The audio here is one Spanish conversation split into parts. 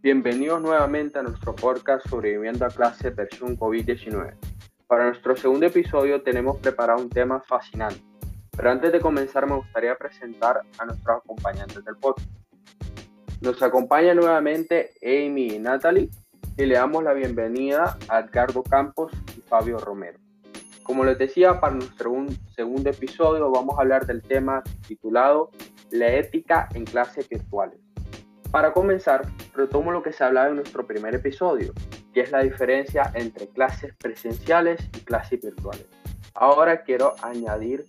Bienvenidos nuevamente a nuestro podcast Sobreviviendo a clase versión COVID-19. Para nuestro segundo episodio tenemos preparado un tema fascinante, pero antes de comenzar me gustaría presentar a nuestros acompañantes del podcast. Nos acompaña nuevamente Amy y Natalie y le damos la bienvenida a Edgardo Campos y Fabio Romero. Como les decía, para nuestro segundo episodio vamos a hablar del tema titulado La ética en clases virtuales. Para comenzar, retomo lo que se hablaba en nuestro primer episodio, que es la diferencia entre clases presenciales y clases virtuales. Ahora quiero añadir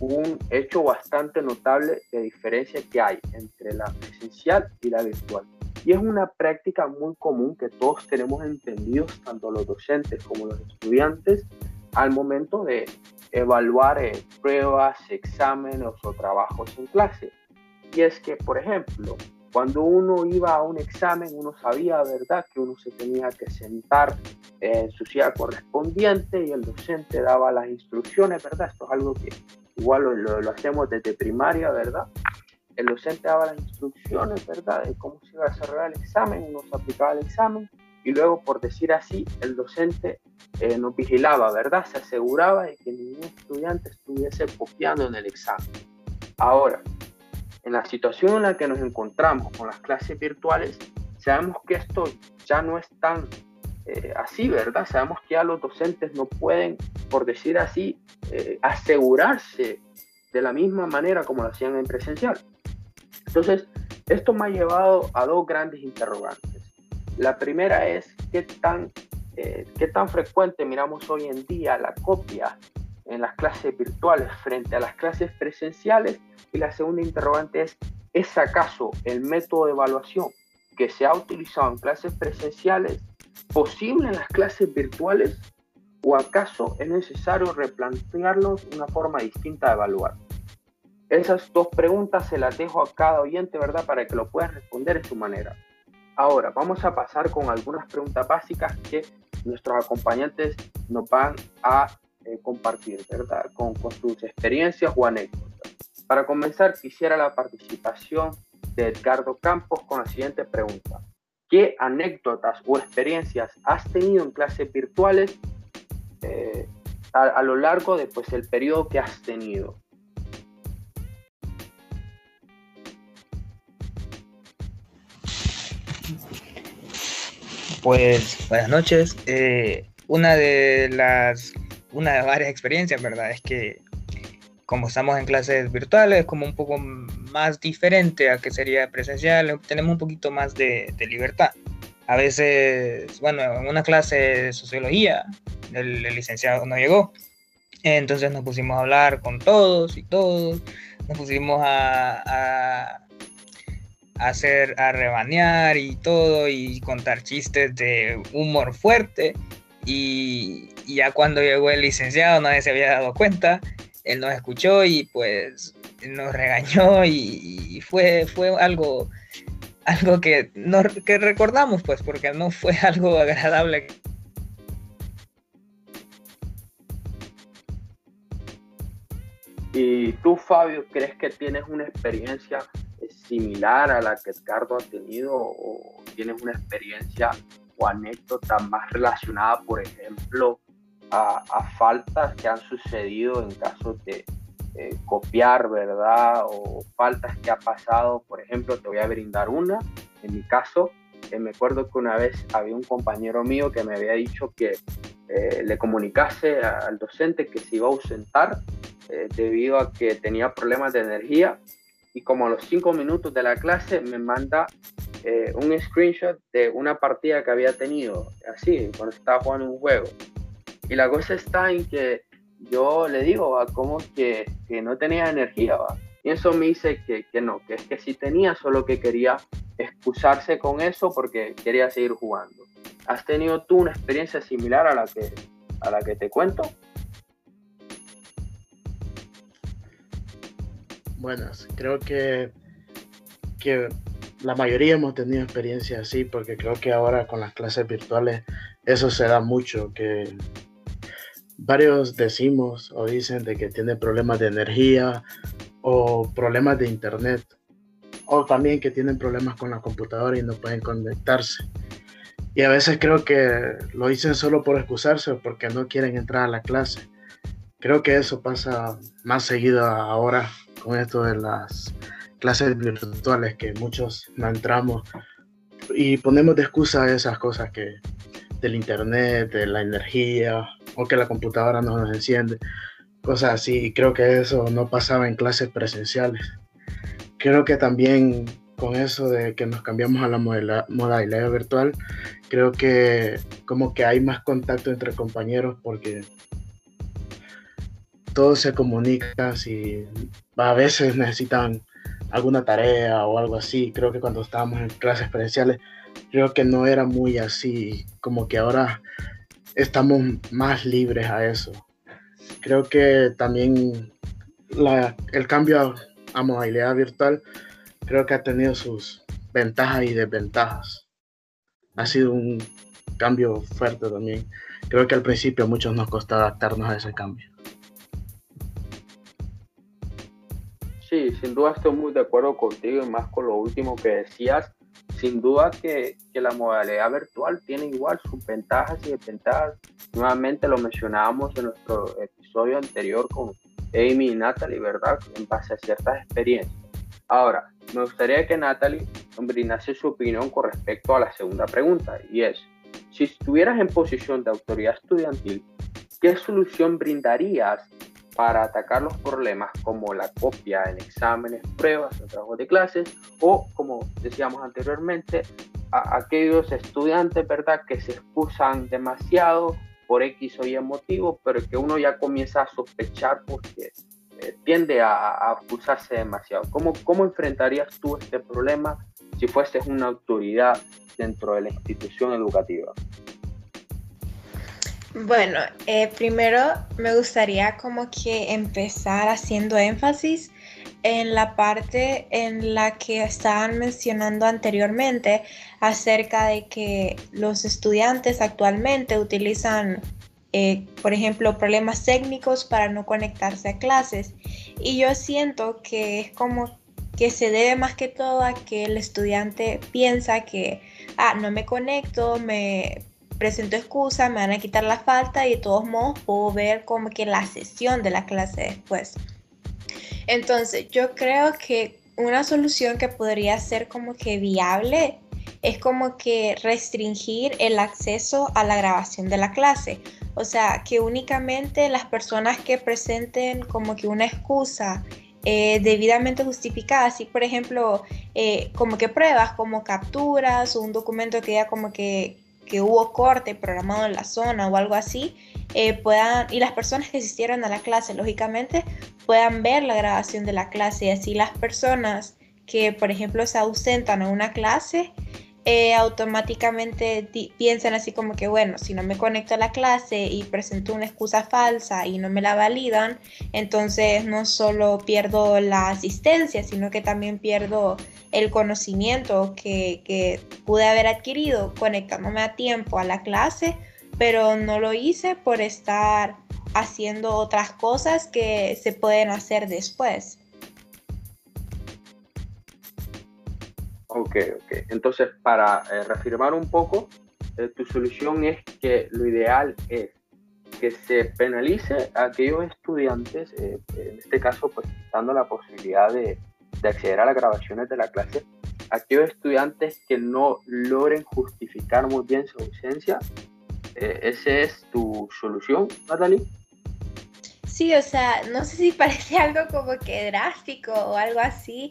un hecho bastante notable de diferencia que hay entre la presencial y la virtual. Y es una práctica muy común que todos tenemos entendidos, tanto los docentes como los estudiantes, al momento de evaluar eh, pruebas, exámenes o trabajos en clase. Y es que, por ejemplo, cuando uno iba a un examen, uno sabía, ¿verdad?, que uno se tenía que sentar en su silla correspondiente y el docente daba las instrucciones, ¿verdad? Esto es algo que igual lo, hacemos desde primaria, ¿verdad? el docente daba las instrucciones, ¿verdad?, de cómo se iba a desarrollar el examen, uno se aplicaba el examen y luego, por decir así, el docente eh, nos vigilaba, ¿verdad? Se aseguraba de que ningún estudiante estuviese copiando en el examen. Ahora, en la situación en la que nos encontramos con las clases virtuales, sabemos que esto ya no es tan eh, así, ¿verdad? Sabemos que ya los docentes no pueden, por decir así, eh, asegurarse de la misma manera como lo hacían en presencial. Entonces, esto me ha llevado a dos grandes interrogantes. La primera es qué tan, eh, qué tan frecuente miramos hoy en día la copia en las clases virtuales frente a las clases presenciales. Y la segunda interrogante es, ¿es acaso el método de evaluación que se ha utilizado en clases presenciales posible en las clases virtuales? ¿O acaso es necesario replantearlos una forma distinta de evaluar? Esas dos preguntas se las dejo a cada oyente, ¿verdad? Para que lo puedan responder en su manera. Ahora, vamos a pasar con algunas preguntas básicas que nuestros acompañantes nos van a eh, compartir, ¿verdad? Con, con sus experiencias o anécdotas. Para comenzar, quisiera la participación de Edgardo Campos con la siguiente pregunta. ¿Qué anécdotas o experiencias has tenido en clases virtuales eh, a, lo largo de pues, periodo que has tenido? Pues buenas noches. Eh, una de las, una de varias experiencias, ¿verdad? Es que como estamos en clases virtuales, es como un poco más diferente a que sería presencial, tenemos un poquito más de, libertad. A veces, bueno, en una clase de sociología, el, licenciado no llegó, entonces nos pusimos a hablar con todos y todos, nos pusimos a hacer, a rebanear y todo y contar chistes de humor fuerte. Y, ya cuando llegó el licenciado nadie se había dado cuenta, él nos escuchó y pues nos regañó y, fue, fue algo, algo que, que recordamos pues porque no fue algo agradable. ¿Y tú, Fabio, crees que tienes una experiencia similar a la que Edgardo ha tenido o tienes una experiencia o anécdota más relacionada, por ejemplo, a, faltas que han sucedido en caso de copiar, ¿verdad? O faltas que ha pasado, por ejemplo, te voy a brindar una. En mi caso, eh, me acuerdo que una vez había un compañero mío que me había dicho que eh, le comunicase al docente que se iba a ausentar eh, debido a que tenía problemas de energía y como a los cinco minutos de la clase me manda eh, un screenshot de una partida que había tenido, así, cuando estaba jugando un juego. Y la cosa está en que yo le digo, ¿va? como que, que, no tenía energía, ¿va? Y eso me dice que, que, no, que es que sí tenía, solo que quería excusarse con eso porque quería seguir jugando. ¿Has tenido tú una experiencia similar a la que, a la que te cuento? buenas. Creo que, que la mayoría hemos tenido experiencias así, porque creo que ahora con las clases virtuales eso se da mucho, que varios decimos o dicen de que tienen problemas de energía o problemas de internet o también que tienen problemas con la computadora y no pueden conectarse. Y a veces creo que lo dicen solo por excusarse o porque no quieren entrar a la clase. Creo que eso pasa más seguido ahora con esto de las clases virtuales, que muchos no entramos y ponemos de excusa esas cosas que del internet, de la energía o que la computadora no nos enciende, cosas así. Y creo que eso no pasaba en clases presenciales. Creo que también con eso de que nos cambiamos a la modalidad virtual, creo que como que hay más contacto entre compañeros porque todos se comunican si a veces necesitan alguna tarea o algo así. Creo que cuando estábamos en clases presenciales, creo que no era muy así, como que ahora estamos más libres a eso. Creo que también el cambio a modalidad virtual creo que ha tenido sus ventajas y desventajas. Ha sido un cambio fuerte también. Creo que al principio a muchos nos costó adaptarnos a ese cambio. Sin duda estoy muy de acuerdo contigo y más con lo último que decías. Sin duda que, que la modalidad virtual tiene igual sus ventajas y desventajas. Nuevamente lo mencionábamos en nuestro episodio anterior con Amy y Natalie, ¿verdad? En base a ciertas experiencias. Ahora, me gustaría que Natalie brindase su opinión con respecto a la segunda pregunta, y es, si estuvieras en posición de autoridad estudiantil, ¿qué solución brindarías para atacar los problemas como la copia en exámenes, pruebas, trabajos de clases o, como decíamos anteriormente, aquellos estudiantes, ¿verdad?, que se excusan demasiado por X o Y motivo, pero que uno ya comienza a sospechar porque eh, tiende a, a expulsarse demasiado. ¿Cómo, ¿Cómo enfrentarías tú este problema si fueses una autoridad dentro de la institución educativa? Bueno, eh, primero me gustaría como que empezar haciendo énfasis en la parte en la que estaban mencionando anteriormente acerca de que los estudiantes actualmente utilizan, eh, por ejemplo, problemas técnicos para no conectarse a clases. Y yo siento que es como que se debe más que todo a que el estudiante piensa que, ah, no me conecto, me presento excusa, me van a quitar la falta y de todos modos puedo ver como que la sesión de la clase después. Entonces, yo creo que una solución que podría ser como que viable es como que restringir el acceso a la grabación de la clase. O sea, que únicamente las personas que presenten como que una excusa eh, debidamente justificada, así por ejemplo, eh, como que pruebas, como capturas o un documento que ya como que que hubo corte programado en la zona o algo así, eh, puedan, y las personas que asistieron a la clase, lógicamente, puedan ver la grabación de la clase. Y así las personas que, por ejemplo, se ausentan a una clase, eh, automáticamente piensan así como que, bueno, si no me conecto a la clase y presento una excusa falsa y no me la validan, entonces no solo pierdo la asistencia, sino que también pierdo el conocimiento que, que pude haber adquirido conectándome a tiempo a la clase, pero no lo hice por estar haciendo otras cosas que se pueden hacer después. Ok, ok. Entonces, para eh, reafirmar un poco, eh, tu solución es que lo ideal es que se penalice a aquellos estudiantes, eh, en este caso, pues dando la posibilidad de, de acceder a las grabaciones de la clase, aquellos estudiantes que no logren justificar muy bien su ausencia. Eh, ¿Esa es tu solución, Natalie? Sí, o sea, no sé si parece algo como que drástico o algo así,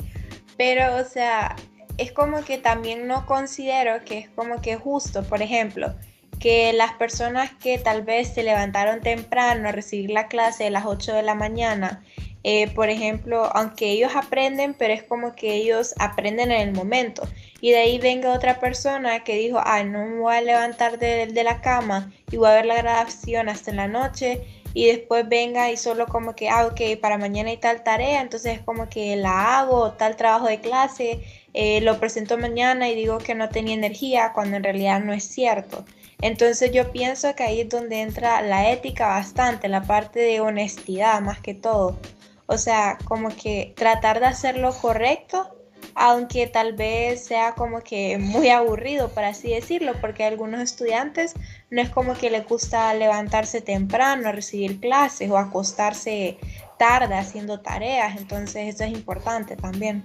pero, o sea, es como que también no considero que es como que justo, por ejemplo, que las personas que tal vez se levantaron temprano a recibir la clase a las 8 de la mañana eh, por ejemplo, aunque ellos aprenden, pero es como que ellos aprenden en el momento. Y de ahí venga otra persona que dijo, ah, no me voy a levantar de, de la cama y voy a ver la grabación hasta la noche. Y después venga y solo como que, ah, ok, para mañana hay tal tarea, entonces es como que la hago, tal trabajo de clase, eh, lo presento mañana y digo que no tenía energía, cuando en realidad no es cierto. Entonces yo pienso que ahí es donde entra la ética bastante, la parte de honestidad más que todo. O sea, como que tratar de hacer lo correcto aunque tal vez sea como que muy aburrido, por así decirlo, porque a algunos estudiantes no es como que les gusta levantarse temprano, recibir clases o acostarse tarde haciendo tareas, entonces eso es importante también.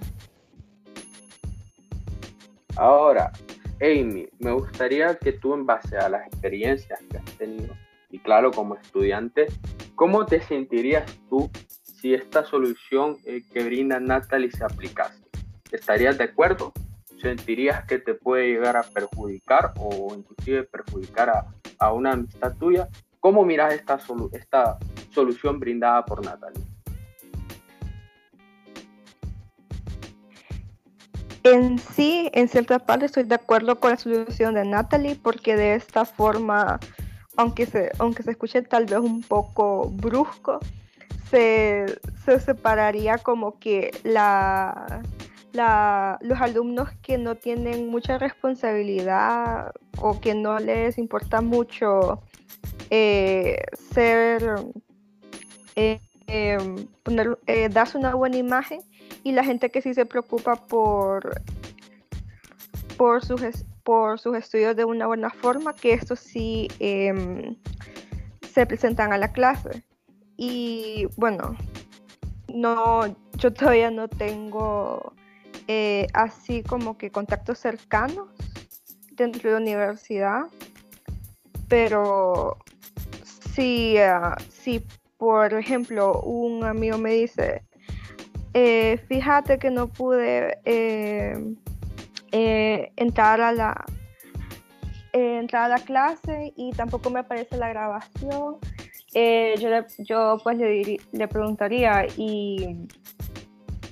Ahora, Amy, me gustaría que tú en base a las experiencias que has tenido, y claro, como estudiante, ¿cómo te sentirías tú si esta solución eh, que brinda Natalie se aplicase? ¿Estarías de acuerdo? ¿Sentirías que te puede llegar a perjudicar o inclusive perjudicar a, a una amistad tuya? ¿Cómo miras esta, esta solución brindada por Natalie? En sí, en cierta parte estoy de acuerdo con la solución de Natalie porque de esta forma, aunque se, aunque se escuche tal vez un poco brusco, se, se separaría como que la, los alumnos que no tienen mucha responsabilidad o que no les importa mucho eh, ser, eh, eh, darse una buena imagen y la gente que sí se preocupa por, por, sus, por sus estudios de una buena forma, que estos sí em, se presentan a la clase. Y bueno, no, yo todavía no tengo eh, así como que contactos cercanos dentro de la universidad, pero si, ah, si por ejemplo un amigo me dice, eh, fíjate que no pude eh, entrar a la entrar a la clase y tampoco me aparece la grabación. yo, yo pues le, le preguntaría y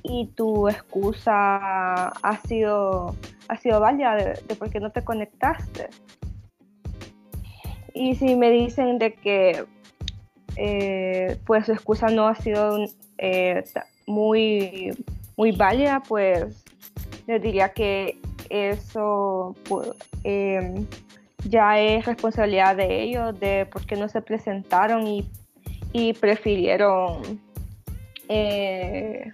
y tu excusa ha sido, ha sido válida de, por qué no te conectaste. Y si me dicen de que eh, pues su excusa no ha sido eh, muy, muy válida, pues les diría que eso em, ya es responsabilidad de ellos, de por qué no se presentaron y, prefirieron eh,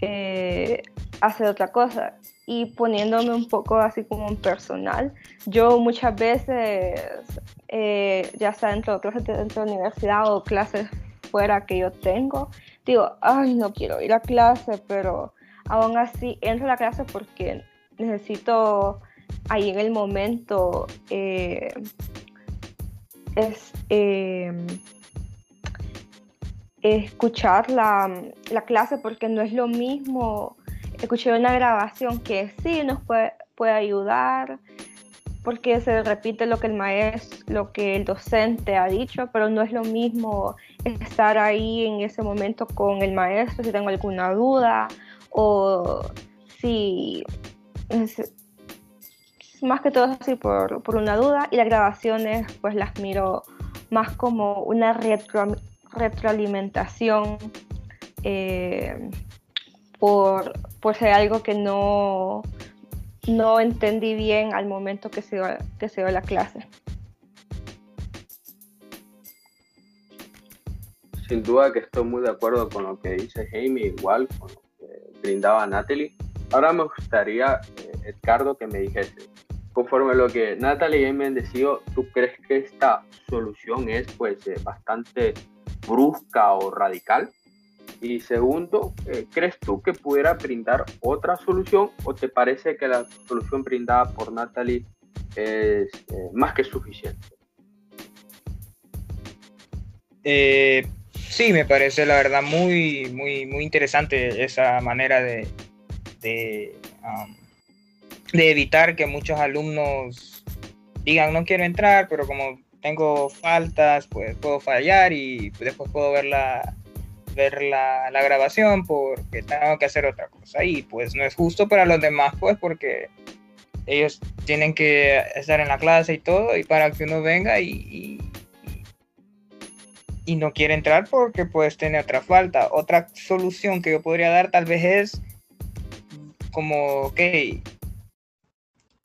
eh, hacer otra cosa. Y poniéndome un poco así como en personal, yo muchas veces, eh, ya sea dentro de clases dentro de universidad o clases fuera que yo tengo, digo, ay, no quiero ir a clase, pero aún así entro a la clase porque necesito ahí en el momento eh, es, escuchar la, clase porque no es lo mismo escuchar una grabación que sí nos puede, puede ayudar porque se repite lo que el maestro, lo que el docente ha dicho, pero no es lo mismo estar ahí en ese momento con el maestro si tengo alguna duda o si más que todo así por, por, una duda y las grabaciones pues las miro más como una retro, retroalimentación eh, por, por, ser algo que no, no entendí bien al momento que se, dio, que se dio la clase. Sin duda que estoy muy de acuerdo con lo que dice Jaime, igual con lo que brindaba Natalie. Ahora me gustaría, eh, Edgardo, que me dijese, conforme a lo que Natalie y Jaime han decidido, ¿tú crees que esta solución es pues eh, bastante brusca o radical? Y segundo, eh, ¿crees tú que pudiera brindar otra solución o te parece que la solución brindada por Natalie es eh, más que suficiente? Eh, sí, me parece la verdad muy, muy, muy interesante esa manera de, de, um, de evitar que muchos alumnos digan no quiero entrar, pero como tengo faltas, pues puedo fallar y después puedo ver la, ver la, la, grabación porque tengo que hacer otra cosa y pues no es justo para los demás pues porque ellos tienen que estar en la clase y todo y para que uno venga y, y, y no quiere entrar porque pues tiene otra falta. Otra solución que yo podría dar tal vez es como, ok,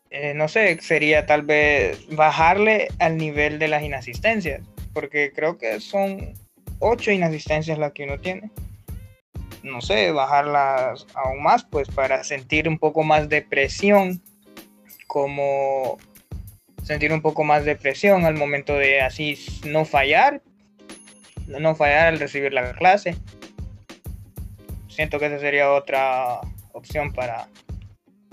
eh, no sé, sería tal vez bajarle al nivel de las inasistencias, porque creo que son ocho inasistencias las que uno tiene. no sé, bajarlas aún más, pues para sentir un poco más de presión, como sentir un poco más de presión al momento de así no fallar, no fallar al recibir la clase. Siento que esa sería otra opción para,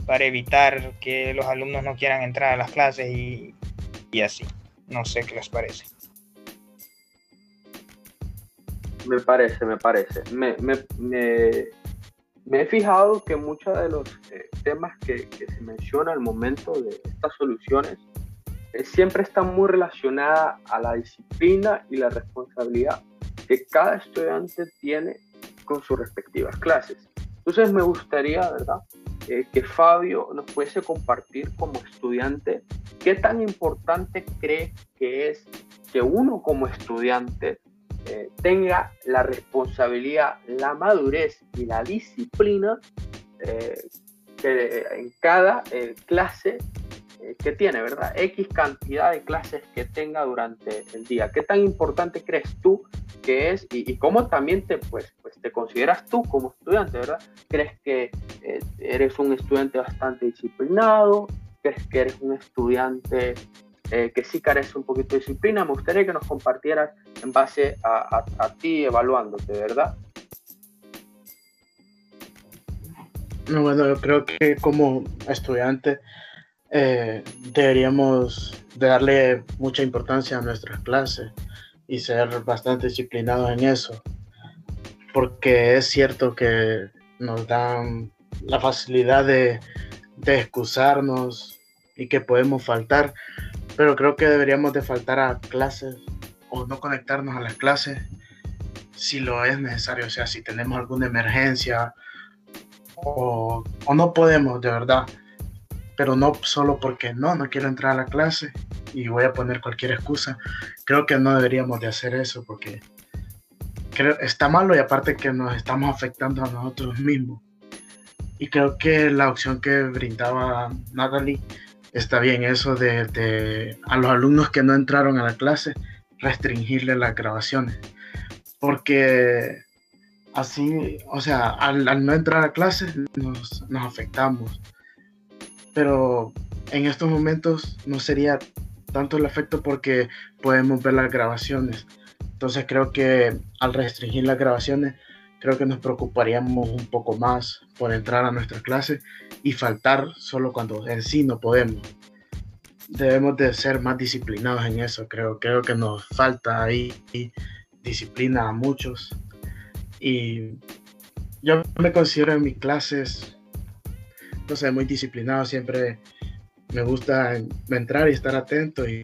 para evitar que los alumnos no quieran entrar a las clases y, y así. No sé qué les parece. Me parece, me parece. Me, me, he fijado que muchos de los eh, temas que, que, se menciona al momento de estas soluciones eh, siempre están muy relacionadas a la disciplina y la responsabilidad que cada estudiante tiene con sus respectivas clases. Entonces me gustaría, ¿verdad? Eh, que Fabio nos pudiese compartir como estudiante qué tan importante cree que es que uno como estudiante eh, tenga la responsabilidad, la madurez y la disciplina eh, que en cada clase que tiene, ¿verdad? X cantidad de clases que tenga durante el día. ¿Qué tan importante crees tú que es y, cómo también te, pues, pues, te consideras tú como estudiante, ¿verdad? ¿Crees que eh, eres un estudiante bastante disciplinado? ¿Crees que eres un estudiante eh, que sí carece un poquito de disciplina? Me gustaría que nos compartieras en base a, ti evaluándote, ¿verdad? No, bueno, yo creo que como estudiante eh, deberíamos de darle mucha importancia a nuestras clases y ser bastante disciplinados en eso, porque es cierto que nos dan la facilidad de excusarnos y que podemos faltar, pero creo que deberíamos de faltar a clases o no conectarnos a las clases si lo es necesario, o sea, si tenemos alguna emergencia o, o no podemos de verdad pero no solo porque no, no quiero entrar a la clase y voy a poner cualquier excusa. Creo que no deberíamos de hacer eso porque creo, está malo y aparte que nos estamos afectando a nosotros mismos. Y creo que la opción que brindaba Natalie está bien, eso de, a los alumnos que no entraron a la clase, restringirle las grabaciones. Porque así, o sea, al, no entrar a clase nos, nos afectamos pero en estos momentos no sería tanto el efecto porque podemos ver las grabaciones. Entonces creo que al restringir las grabaciones, creo que nos preocuparíamos un poco más por entrar a nuestra clase y faltar solo cuando en sí no podemos. Debemos de ser más disciplinados en eso, creo. Creo que nos falta ahí disciplina a muchos. Y yo me considero en mis clases no muy disciplinado, siempre me gusta entrar y estar atento y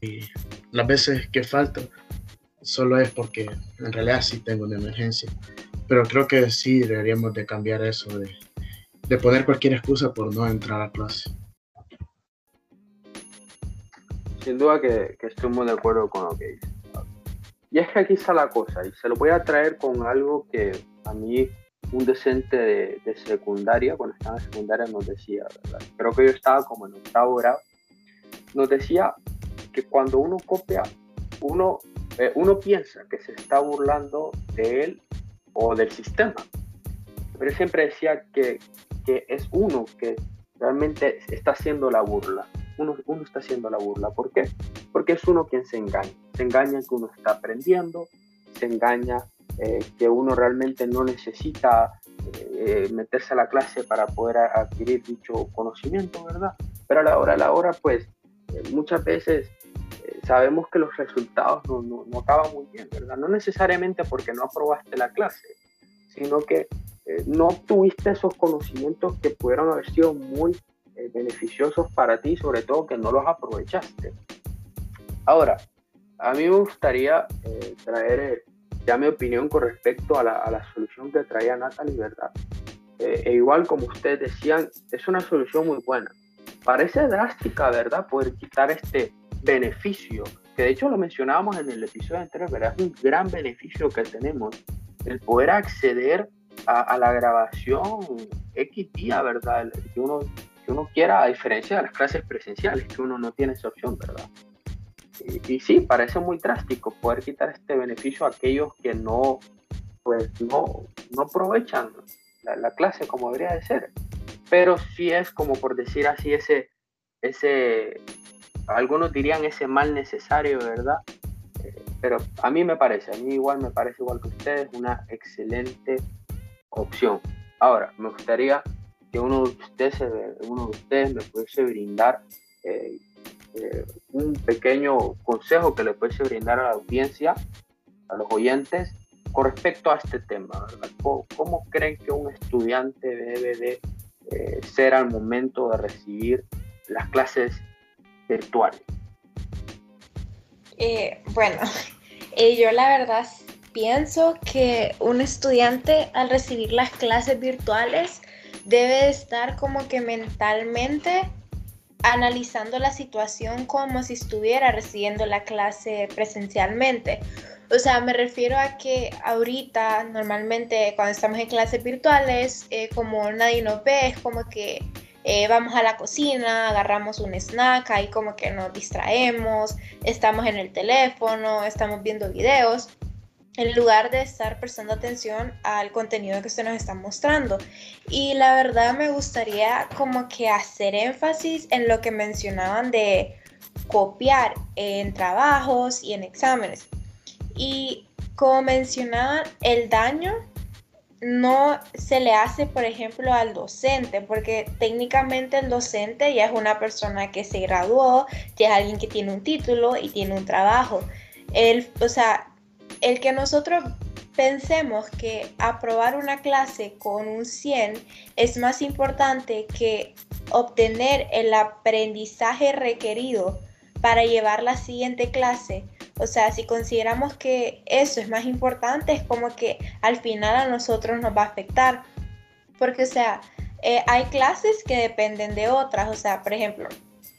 las veces que falto solo es porque en realidad sí tengo una emergencia. Pero creo que sí deberíamos de cambiar eso, de, poner cualquier excusa por no entrar a clase. Sin duda que, que estoy muy de acuerdo con lo que dice. Y es que aquí está la cosa, y se lo voy a traer con algo que a mí un docente de, secundaria, cuando estaba en secundaria, nos decía, creo que yo estaba como en octavo grado, nos decía que cuando uno copia, uno, eh, uno piensa que se está burlando de él o del sistema. Pero siempre decía que, que es uno que realmente está haciendo la burla. Uno, uno está haciendo la burla. ¿Por qué? Porque es uno quien se engaña. Se engaña que uno está aprendiendo, se engaña eh, que uno realmente no necesita eh, meterse a la clase para poder adquirir dicho conocimiento, ¿verdad? Pero a la hora, a la hora, pues eh, muchas veces sabemos que los resultados no, no, no, acaban muy bien, ¿verdad? No necesariamente porque no aprobaste la clase, sino que no obtuviste esos conocimientos que pudieron haber sido muy beneficiosos para ti, sobre todo que no los aprovechaste. Ahora, a mí me gustaría traer ya mi opinión con respecto a la, a la solución que traía Natalie, ¿verdad? Eh, e igual como ustedes decían, es una solución muy buena. Parece drástica, ¿verdad? Poder quitar este beneficio, que de hecho lo mencionábamos en el episodio anterior, ¿verdad? Es un gran beneficio que tenemos, el poder acceder a, la grabación X día, ¿verdad? Que uno, que uno quiera, a diferencia de las clases presenciales, que uno no tiene esa opción, ¿verdad? y, sí, parece muy drástico poder quitar este beneficio a aquellos que no, pues no, no aprovechan la, clase como debería de ser. Pero sí es como por decir así, ese, ese, algunos dirían ese mal necesario, ¿verdad? Eh, pero a mí me parece, a mí igual me parece igual que ustedes, una excelente opción. Ahora, me gustaría que uno de ustedes, uno de ustedes me pudiese brindar eh, eh, un pequeño consejo que le pudiese brindar a la audiencia, a los oyentes, con respecto a este tema. ¿Cómo, creen que un estudiante debe de eh, ser al momento de recibir las clases virtuales? bueno, yo la verdad pienso que un estudiante al recibir las clases virtuales debe estar como que mentalmente analizando la situación como si estuviera recibiendo la clase presencialmente. O sea, me refiero a que ahorita, normalmente cuando estamos en clases virtuales, eh, como nadie nos ve, es como que eh, vamos a la cocina, agarramos un snack, ahí como que nos distraemos, estamos en el teléfono, estamos viendo videos en lugar de estar prestando atención al contenido que se nos está mostrando. Y la verdad me gustaría como que hacer énfasis en lo que mencionaban de copiar en trabajos y en exámenes. Y como mencionaban, el daño no se le hace, por ejemplo, al docente, porque técnicamente el docente ya es una persona que se graduó, ya es alguien que tiene un título y tiene un trabajo. Él, o sea, el que nosotros pensemos que aprobar una clase con un 100 es más importante que obtener el aprendizaje requerido para llevar la siguiente clase. O sea, si consideramos que eso es más importante, es como que al final a nosotros nos va a afectar. Porque, o sea, eh, hay clases que dependen de otras. O sea, por ejemplo,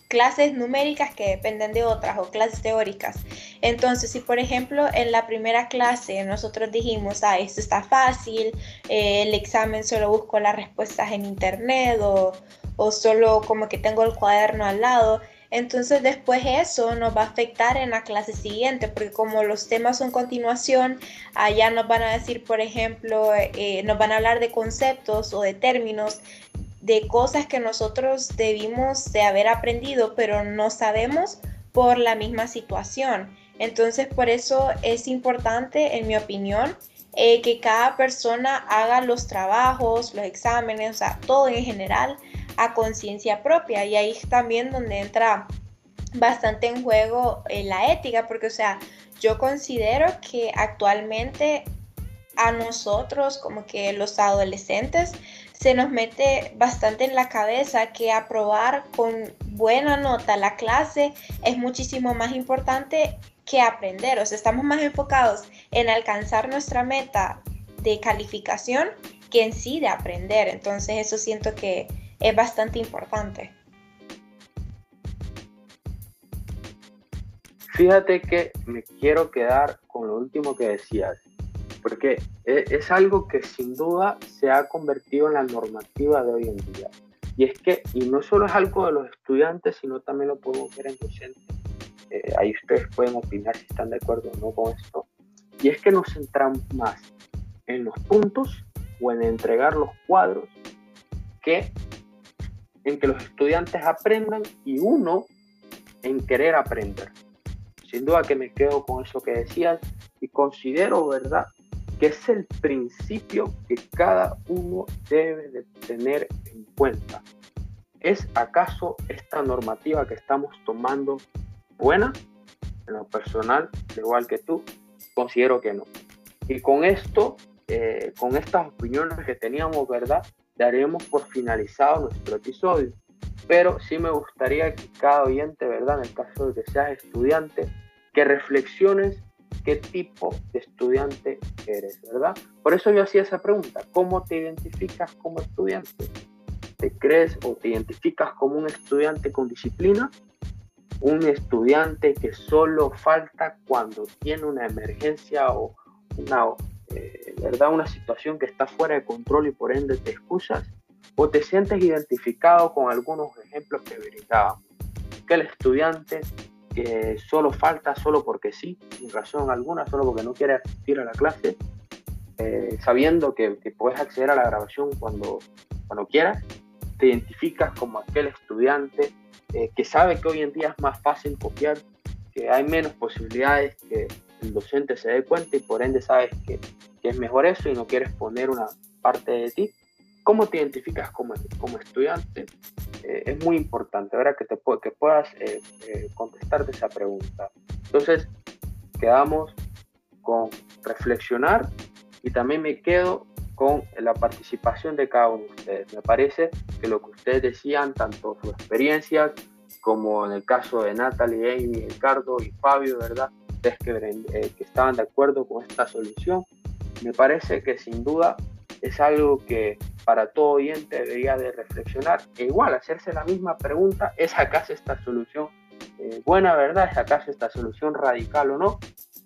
clases numéricas que dependen de otras o clases teóricas. Entonces, si por ejemplo en la primera clase nosotros dijimos, ah, esto está fácil, eh, el examen solo busco las respuestas en internet o, o solo como que tengo el cuaderno al lado, entonces después eso nos va a afectar en la clase siguiente, porque como los temas son continuación, allá nos van a decir, por ejemplo, eh, nos van a hablar de conceptos o de términos de cosas que nosotros debimos de haber aprendido, pero no sabemos por la misma situación. Entonces, por eso es importante, en mi opinión, eh, que cada persona haga los trabajos, los exámenes, o sea, todo en general a conciencia propia. Y ahí es también donde entra bastante en juego eh, la ética, porque, o sea, yo considero que actualmente a nosotros, como que los adolescentes, se nos mete bastante en la cabeza que aprobar con buena nota la clase es muchísimo más importante que aprender. O sea, estamos más enfocados en alcanzar nuestra meta de calificación que en sí de aprender. Entonces eso siento que es bastante importante. Fíjate que me quiero quedar con lo último que decías porque e, es algo que sin duda se ha convertido en la normativa de hoy en día. Y es que, y no solo es algo de los estudiantes, sino también lo podemos ver en docentes. Eh, ahí ustedes pueden opinar si están de acuerdo o no con esto. Y es que nos centramos más en los puntos o en entregar los cuadros que en que los estudiantes aprendan y uno en querer aprender. Sin duda que me quedo con eso que decías y considero, ¿verdad?, que es el principio que cada uno debe de tener en cuenta. ¿Es acaso esta normativa que estamos tomando buena? En lo personal, igual que tú, considero que no. Y con esto, eh, con estas opiniones que teníamos, ¿verdad? Daremos por finalizado nuestro episodio. Pero sí me gustaría que cada oyente, ¿verdad? En el caso de que seas estudiante, que reflexiones qué tipo de estudiante eres, ¿verdad? Por eso yo hacía esa pregunta, ¿cómo te identificas como estudiante? ¿Te crees o te identificas como un estudiante con disciplina? ¿Un estudiante que solo falta cuando tiene una emergencia o una, eh, ¿verdad? una situación que está fuera de control y por ende te excusas? ¿O te sientes identificado con algunos ejemplos que verificábamos? Que el estudiante que solo falta solo porque sí, sin razón alguna, solo porque no quiere asistir a la clase, eh, sabiendo que, puedes acceder a la grabación cuando, cuando quieras, te identificas como aquel estudiante eh, que sabe que hoy en día es más fácil copiar, que hay menos posibilidades que el docente se dé cuenta y por ende sabes que, es mejor eso y no quieres poner una parte de ti. ¿Cómo te identificas como, como estudiante? Eh, es muy importante, ahora que, te, que puedas contestarte esa pregunta. Entonces, quedamos con reflexionar y también me quedo con la participación de cada uno de ustedes. Me parece que lo que ustedes decían, tanto sus experiencias como en el caso de Natalie, Amy, Ricardo y Fabio, ¿verdad? Ustedes que, eh, que estaban de acuerdo con esta solución, me parece que sin duda es algo que para todo oyente debería de reflexionar e igual hacerse la misma pregunta, ¿es acaso esta solución eh, buena, verdad? ¿Es acaso esta solución radical o no?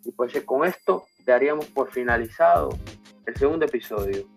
Y pues con esto daríamos por finalizado el segundo episodio.